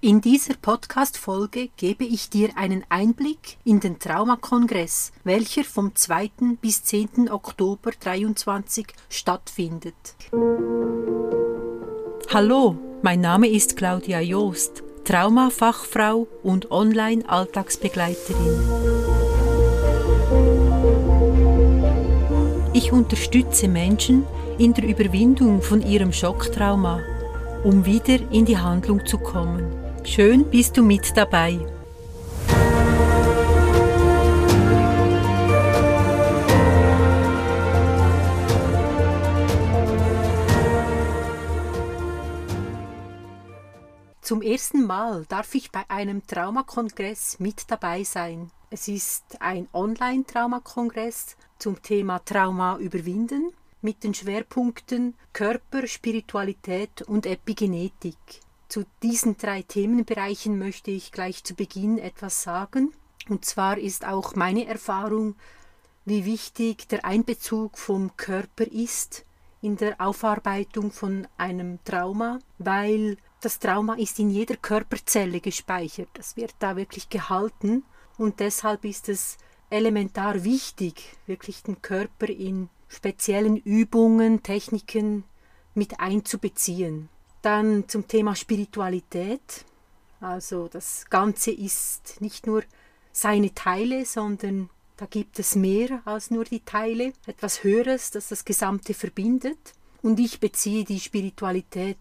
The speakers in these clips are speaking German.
In dieser Podcast-Folge gebe ich dir einen Einblick in den Traumakongress, welcher vom 2. bis 10. Oktober 2023 stattfindet. Hallo, mein Name ist Claudia Joost, Traumafachfrau und Online-Alltagsbegleiterin. Ich unterstütze Menschen in der Überwindung von ihrem Schocktrauma, um wieder in die Handlung zu kommen. Schön bist du mit dabei. Zum ersten Mal darf ich bei einem Traumakongress mit dabei sein. Es ist ein Online-Traumakongress zum Thema Trauma überwinden mit den Schwerpunkten Körper, Spiritualität und Epigenetik. Zu diesen drei Themenbereichen möchte ich gleich zu Beginn etwas sagen. Und zwar ist auch meine Erfahrung, wie wichtig der Einbezug vom Körper ist in der Aufarbeitung von einem Trauma, weil das Trauma ist in jeder Körperzelle gespeichert. Das wird da wirklich gehalten und deshalb ist es elementar wichtig, wirklich den Körper in speziellen Übungen, Techniken mit einzubeziehen. Dann zum Thema Spiritualität. Also das Ganze ist nicht nur seine Teile, sondern da gibt es mehr als nur die Teile, etwas Höheres, das das Gesamte verbindet. Und ich beziehe die Spiritualität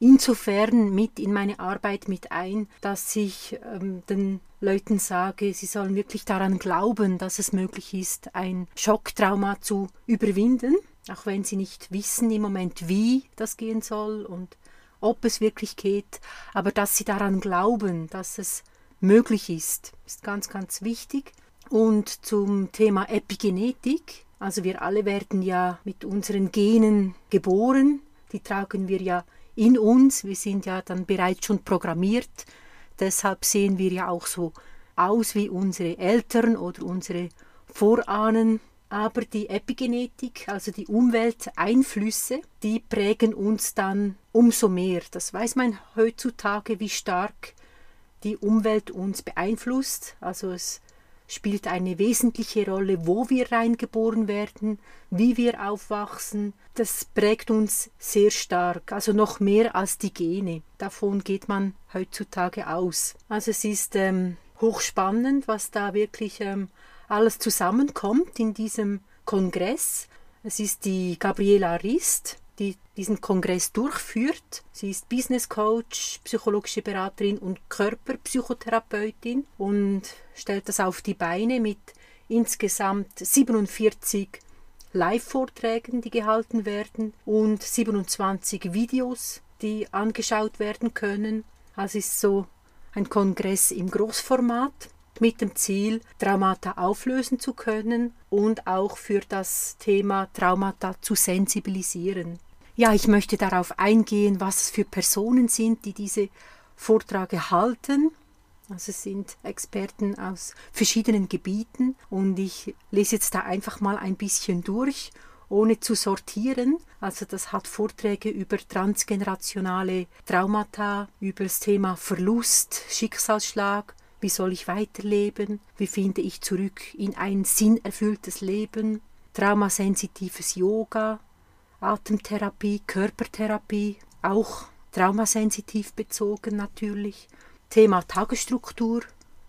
insofern mit in meine Arbeit mit ein, dass ich ähm, den Leuten sage, sie sollen wirklich daran glauben, dass es möglich ist, ein Schocktrauma zu überwinden, auch wenn sie nicht wissen im Moment, wie das gehen soll und ob es wirklich geht, aber dass sie daran glauben, dass es möglich ist, ist ganz, ganz wichtig. Und zum Thema Epigenetik, also wir alle werden ja mit unseren Genen geboren, die tragen wir ja in uns, wir sind ja dann bereits schon programmiert, deshalb sehen wir ja auch so aus wie unsere Eltern oder unsere Vorahnen aber die Epigenetik, also die Umwelteinflüsse, die prägen uns dann umso mehr. Das weiß man heutzutage, wie stark die Umwelt uns beeinflusst. Also es spielt eine wesentliche Rolle, wo wir reingeboren werden, wie wir aufwachsen. Das prägt uns sehr stark, also noch mehr als die Gene. Davon geht man heutzutage aus. Also es ist ähm, hochspannend, was da wirklich ähm, alles zusammenkommt in diesem Kongress. Es ist die Gabriela Rist, die diesen Kongress durchführt. Sie ist Business Coach, psychologische Beraterin und Körperpsychotherapeutin und stellt das auf die Beine mit insgesamt 47 Live-Vorträgen, die gehalten werden und 27 Videos, die angeschaut werden können. Also ist so ein Kongress im Großformat mit dem Ziel, Traumata auflösen zu können und auch für das Thema Traumata zu sensibilisieren. Ja, ich möchte darauf eingehen, was es für Personen sind, die diese Vorträge halten. Also es sind Experten aus verschiedenen Gebieten und ich lese jetzt da einfach mal ein bisschen durch, ohne zu sortieren. Also das hat Vorträge über transgenerationale Traumata, über das Thema Verlust, Schicksalsschlag, wie soll ich weiterleben? Wie finde ich zurück in ein sinnerfülltes Leben? Traumasensitives Yoga, Atemtherapie, Körpertherapie, auch traumasensitiv bezogen natürlich. Thema Tagesstruktur,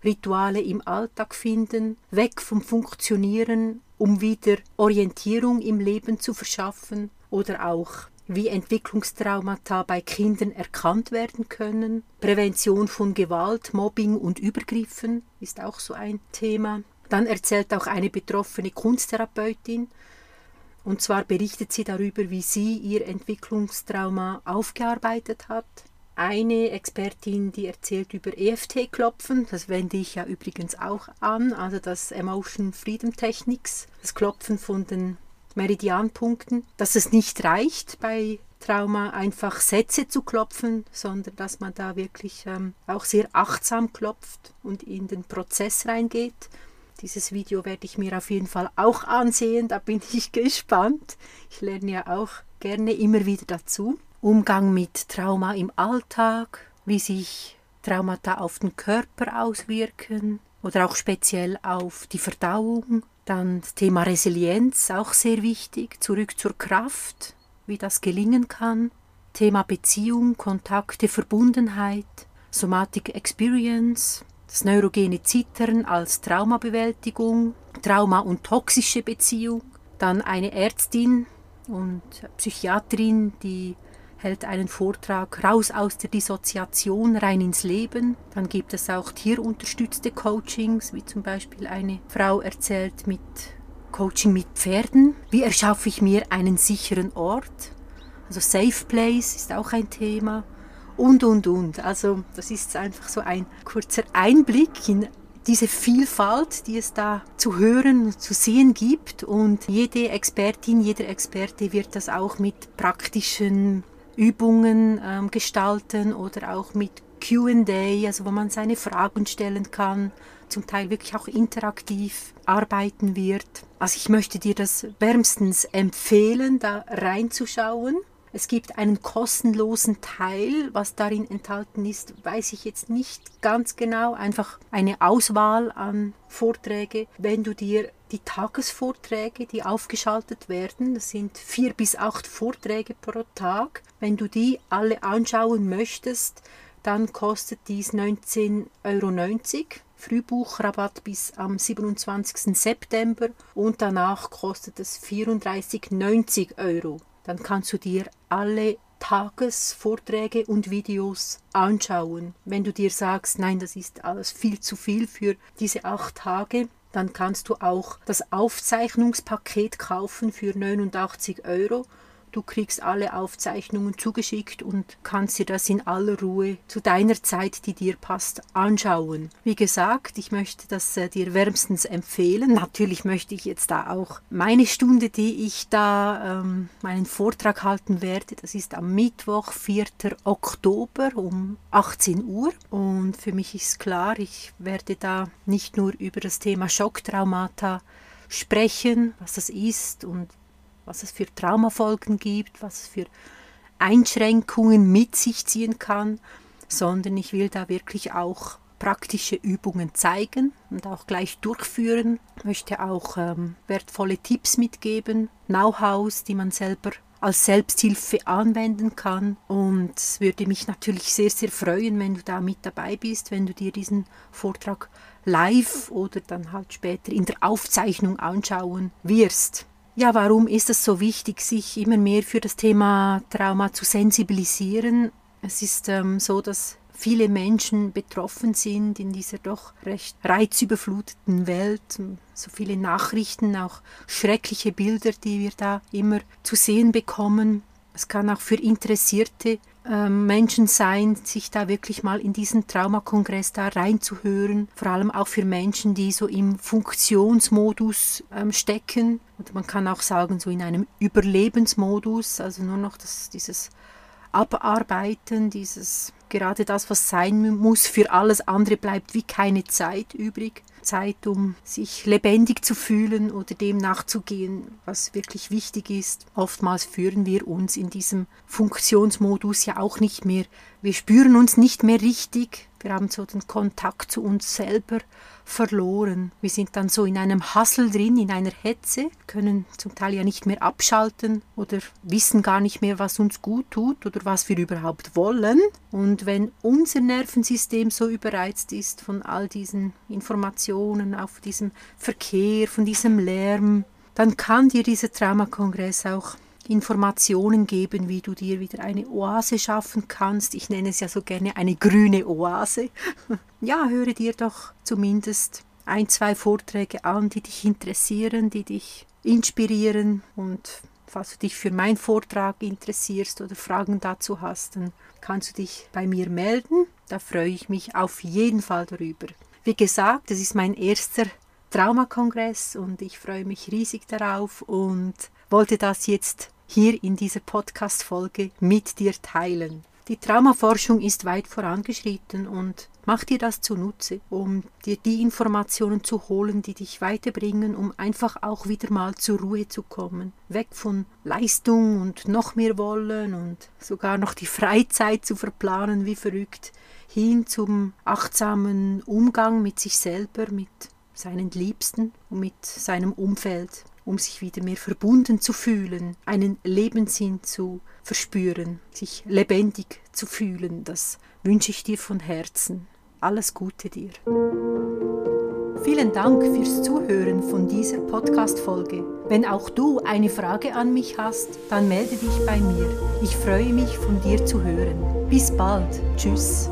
Rituale im Alltag finden, weg vom Funktionieren, um wieder Orientierung im Leben zu verschaffen oder auch wie Entwicklungstraumata bei Kindern erkannt werden können. Prävention von Gewalt, Mobbing und Übergriffen ist auch so ein Thema. Dann erzählt auch eine betroffene Kunsttherapeutin, und zwar berichtet sie darüber, wie sie ihr Entwicklungstrauma aufgearbeitet hat. Eine Expertin, die erzählt über EFT-Klopfen, das wende ich ja übrigens auch an, also das Emotion Freedom Techniques, das Klopfen von den Meridianpunkten, dass es nicht reicht bei Trauma einfach Sätze zu klopfen, sondern dass man da wirklich ähm, auch sehr achtsam klopft und in den Prozess reingeht. Dieses Video werde ich mir auf jeden Fall auch ansehen, da bin ich gespannt. Ich lerne ja auch gerne immer wieder dazu. Umgang mit Trauma im Alltag, wie sich Traumata auf den Körper auswirken oder auch speziell auf die Verdauung. Dann das Thema Resilienz, auch sehr wichtig, zurück zur Kraft, wie das gelingen kann. Thema Beziehung, Kontakte, Verbundenheit, Somatic Experience, das neurogene Zittern als Traumabewältigung, Trauma und toxische Beziehung, dann eine Ärztin und Psychiatrin, die hält einen Vortrag raus aus der Dissoziation rein ins Leben. Dann gibt es auch tierunterstützte Coachings, wie zum Beispiel eine Frau erzählt mit Coaching mit Pferden. Wie erschaffe ich mir einen sicheren Ort? Also Safe Place ist auch ein Thema. Und, und, und. Also das ist einfach so ein kurzer Einblick in diese Vielfalt, die es da zu hören, zu sehen gibt. Und jede Expertin, jeder Experte wird das auch mit praktischen Übungen ähm, gestalten oder auch mit QA, also wo man seine Fragen stellen kann, zum Teil wirklich auch interaktiv arbeiten wird. Also ich möchte dir das wärmstens empfehlen, da reinzuschauen. Es gibt einen kostenlosen Teil, was darin enthalten ist, weiß ich jetzt nicht ganz genau. Einfach eine Auswahl an Vorträge. Wenn du dir die Tagesvorträge, die aufgeschaltet werden, das sind vier bis acht Vorträge pro Tag, wenn du die alle anschauen möchtest, dann kostet dies 19,90 Euro. Frühbuchrabatt bis am 27. September und danach kostet es 34,90 Euro dann kannst du dir alle Tagesvorträge und Videos anschauen. Wenn du dir sagst, nein, das ist alles viel zu viel für diese acht Tage, dann kannst du auch das Aufzeichnungspaket kaufen für 89 Euro Du kriegst alle Aufzeichnungen zugeschickt und kannst dir das in aller Ruhe zu deiner Zeit, die dir passt, anschauen. Wie gesagt, ich möchte das äh, dir wärmstens empfehlen. Natürlich möchte ich jetzt da auch meine Stunde, die ich da ähm, meinen Vortrag halten werde, das ist am Mittwoch, 4. Oktober um 18 Uhr. Und für mich ist klar, ich werde da nicht nur über das Thema Schocktraumata sprechen, was das ist und was es für Traumafolgen gibt, was es für Einschränkungen mit sich ziehen kann, sondern ich will da wirklich auch praktische Übungen zeigen und auch gleich durchführen. Ich möchte auch ähm, wertvolle Tipps mitgeben, Know-hows, die man selber als Selbsthilfe anwenden kann. Und es würde mich natürlich sehr, sehr freuen, wenn du da mit dabei bist, wenn du dir diesen Vortrag live oder dann halt später in der Aufzeichnung anschauen wirst. Ja, warum ist es so wichtig, sich immer mehr für das Thema Trauma zu sensibilisieren? Es ist ähm, so, dass viele Menschen betroffen sind in dieser doch recht reizüberfluteten Welt. So viele Nachrichten, auch schreckliche Bilder, die wir da immer zu sehen bekommen. Es kann auch für Interessierte Menschen sein, sich da wirklich mal in diesen Traumakongress da reinzuhören. Vor allem auch für Menschen, die so im Funktionsmodus ähm, stecken. Und man kann auch sagen, so in einem Überlebensmodus, also nur noch das, dieses Abarbeiten, dieses gerade das, was sein muss, für alles andere bleibt wie keine Zeit übrig. Zeit, um sich lebendig zu fühlen oder dem nachzugehen, was wirklich wichtig ist. Oftmals führen wir uns in diesem Funktionsmodus ja auch nicht mehr. Wir spüren uns nicht mehr richtig. Wir haben so den Kontakt zu uns selber verloren. Wir sind dann so in einem Hassel drin, in einer Hetze, können zum Teil ja nicht mehr abschalten oder wissen gar nicht mehr, was uns gut tut oder was wir überhaupt wollen. Und wenn unser Nervensystem so überreizt ist von all diesen Informationen, auf diesem Verkehr, von diesem Lärm, dann kann dir dieser Traumakongress auch Informationen geben, wie du dir wieder eine Oase schaffen kannst. Ich nenne es ja so gerne eine grüne Oase. ja, höre dir doch zumindest ein, zwei Vorträge an, die dich interessieren, die dich inspirieren und falls du dich für meinen Vortrag interessierst oder Fragen dazu hast, dann kannst du dich bei mir melden. Da freue ich mich auf jeden Fall darüber. Wie gesagt, es ist mein erster Traumakongress und ich freue mich riesig darauf und wollte das jetzt hier in dieser Podcast-Folge mit dir teilen. Die Traumaforschung ist weit vorangeschritten und mach dir das zunutze, um dir die Informationen zu holen, die dich weiterbringen, um einfach auch wieder mal zur Ruhe zu kommen. Weg von Leistung und noch mehr wollen und sogar noch die Freizeit zu verplanen wie verrückt, hin zum achtsamen Umgang mit sich selber, mit seinen Liebsten und mit seinem Umfeld um sich wieder mehr verbunden zu fühlen, einen Lebenssinn zu verspüren, sich lebendig zu fühlen. Das wünsche ich dir von Herzen. Alles Gute dir. Vielen Dank fürs Zuhören von dieser Podcast-Folge. Wenn auch du eine Frage an mich hast, dann melde dich bei mir. Ich freue mich, von dir zu hören. Bis bald. Tschüss.